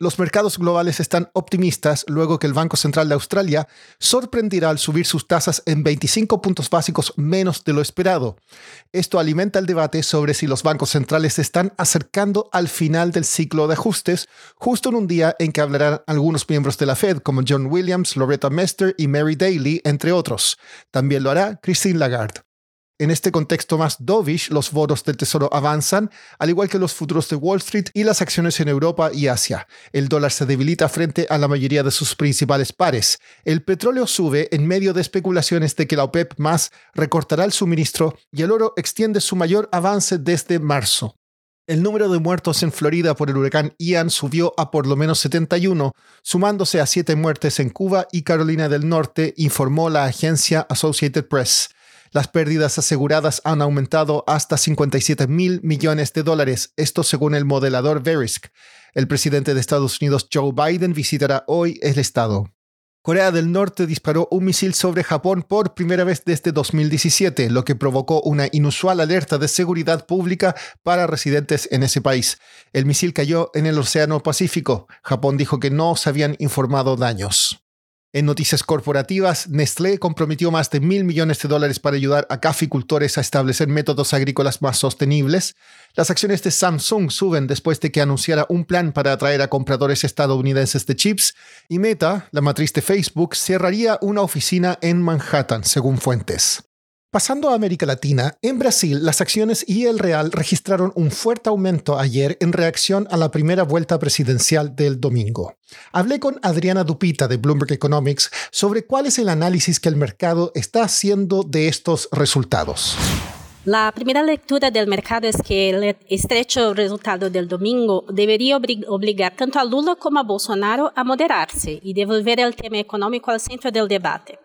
Los mercados globales están optimistas luego que el Banco Central de Australia sorprendirá al subir sus tasas en 25 puntos básicos menos de lo esperado. Esto alimenta el debate sobre si los bancos centrales se están acercando al final del ciclo de ajustes, justo en un día en que hablarán algunos miembros de la Fed como John Williams, Loretta Mester y Mary Daly, entre otros. También lo hará Christine Lagarde. En este contexto más dovish, los bonos del Tesoro avanzan, al igual que los futuros de Wall Street y las acciones en Europa y Asia. El dólar se debilita frente a la mayoría de sus principales pares. El petróleo sube en medio de especulaciones de que la OPEP más recortará el suministro y el oro extiende su mayor avance desde marzo. El número de muertos en Florida por el huracán Ian subió a por lo menos 71, sumándose a siete muertes en Cuba y Carolina del Norte, informó la agencia Associated Press. Las pérdidas aseguradas han aumentado hasta 57 mil millones de dólares, esto según el modelador Verisk. El presidente de Estados Unidos, Joe Biden, visitará hoy el estado. Corea del Norte disparó un misil sobre Japón por primera vez desde 2017, lo que provocó una inusual alerta de seguridad pública para residentes en ese país. El misil cayó en el Océano Pacífico. Japón dijo que no se habían informado daños. En noticias corporativas, Nestlé comprometió más de mil millones de dólares para ayudar a caficultores a establecer métodos agrícolas más sostenibles. Las acciones de Samsung suben después de que anunciara un plan para atraer a compradores estadounidenses de chips. Y Meta, la matriz de Facebook, cerraría una oficina en Manhattan, según fuentes. Pasando a América Latina, en Brasil las acciones y el real registraron un fuerte aumento ayer en reacción a la primera vuelta presidencial del domingo. Hablé con Adriana Dupita de Bloomberg Economics sobre cuál es el análisis que el mercado está haciendo de estos resultados. La primera lectura del mercado es que el estrecho resultado del domingo debería obligar tanto a Lula como a Bolsonaro a moderarse y devolver el tema económico al centro del debate.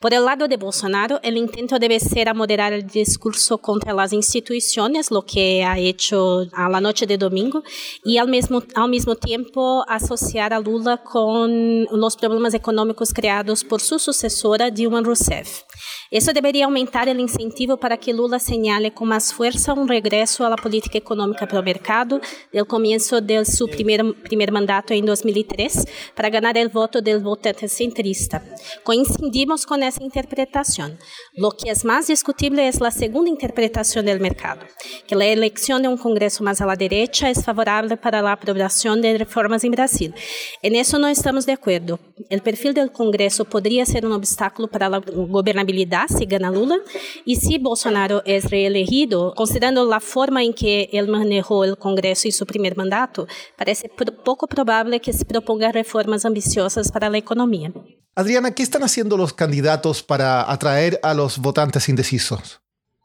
Por el lado de Bolsonaro, el intento debe ser a moderar el discurso contra las instituciones, lo que ha hecho a la noche de domingo, y al mismo, al mismo tiempo asociar a Lula con los problemas económicos creados por su sucesora, Dilma Rousseff. Eso debería aumentar el incentivo para que Lula señale con más fuerza un regreso a la política económica pro mercado del comienzo de su primer, primer mandato en 2003 para ganar el voto del votante centrista. Coincidimos con esa interpretación. Lo que es más discutible es la segunda interpretación del mercado, que la elección de un Congreso más a la derecha es favorable para la aprobación de reformas en Brasil. En eso no estamos de acuerdo. El perfil del Congreso podría ser un obstáculo para la gobernabilidad si gana Lula y si Bolsonaro es reelegido, considerando la forma en que él manejó el Congreso y su primer mandato, parece poco probable que se proponga reformas ambiciosas para la economía. Adriana, ¿qué están haciendo los candidatos para atraer a los votantes indecisos?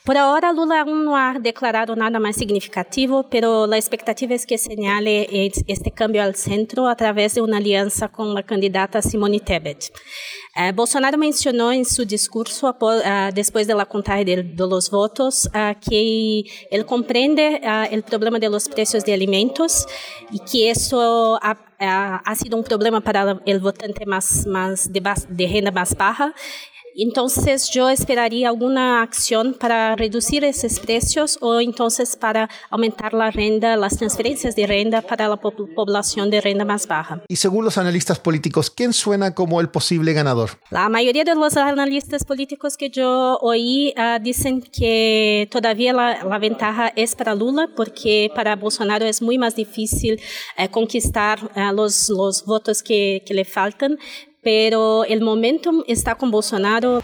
Por ahora, Lula aún no ha declarado nada más significativo, pero la expectativa es que señale este cambio al centro a través de una alianza con la candidata Simone Tebet. Uh, Bolsonaro mencionou em seu discurso, depois da contagem de, de los votos, uh, que ele compreende o problema de los precios de alimentos e que isso ha, ha, sido um problema para o votante mais, mais de, de renda mais baixa Entonces yo esperaría alguna acción para reducir esos precios o entonces para aumentar la renta, las transferencias de renta para la población de renta más baja. Y según los analistas políticos, ¿quién suena como el posible ganador? La mayoría de los analistas políticos que yo oí uh, dicen que todavía la, la, ventaja es para Lula porque para Bolsonaro es muy más difícil uh, conquistar uh, los, los votos que, que le faltan pero el momentum está con Bolsonaro.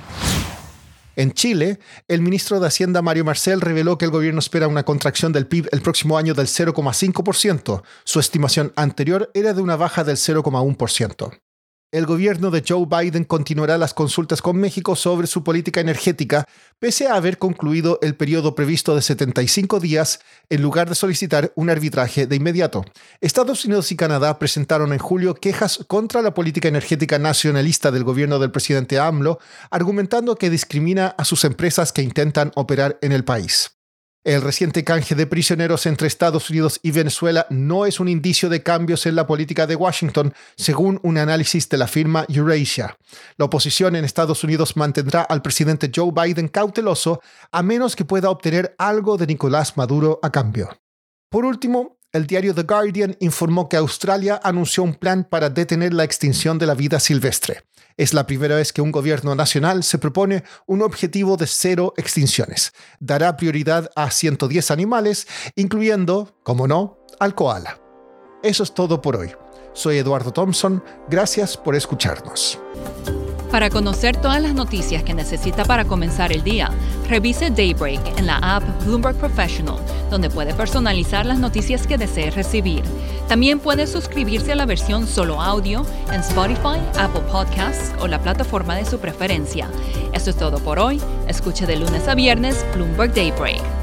En Chile, el ministro de Hacienda Mario Marcel reveló que el gobierno espera una contracción del PIB el próximo año del 0,5%. Su estimación anterior era de una baja del 0,1% el gobierno de Joe Biden continuará las consultas con México sobre su política energética, pese a haber concluido el periodo previsto de 75 días en lugar de solicitar un arbitraje de inmediato. Estados Unidos y Canadá presentaron en julio quejas contra la política energética nacionalista del gobierno del presidente AMLO, argumentando que discrimina a sus empresas que intentan operar en el país. El reciente canje de prisioneros entre Estados Unidos y Venezuela no es un indicio de cambios en la política de Washington, según un análisis de la firma Eurasia. La oposición en Estados Unidos mantendrá al presidente Joe Biden cauteloso a menos que pueda obtener algo de Nicolás Maduro a cambio. Por último, el diario The Guardian informó que Australia anunció un plan para detener la extinción de la vida silvestre. Es la primera vez que un gobierno nacional se propone un objetivo de cero extinciones. Dará prioridad a 110 animales, incluyendo, como no, al koala. Eso es todo por hoy. Soy Eduardo Thompson. Gracias por escucharnos. Para conocer todas las noticias que necesita para comenzar el día, revise Daybreak en la app Bloomberg Professional, donde puede personalizar las noticias que desee recibir. También puede suscribirse a la versión solo audio en Spotify, Apple Podcasts o la plataforma de su preferencia. Esto es todo por hoy. Escuche de lunes a viernes Bloomberg Daybreak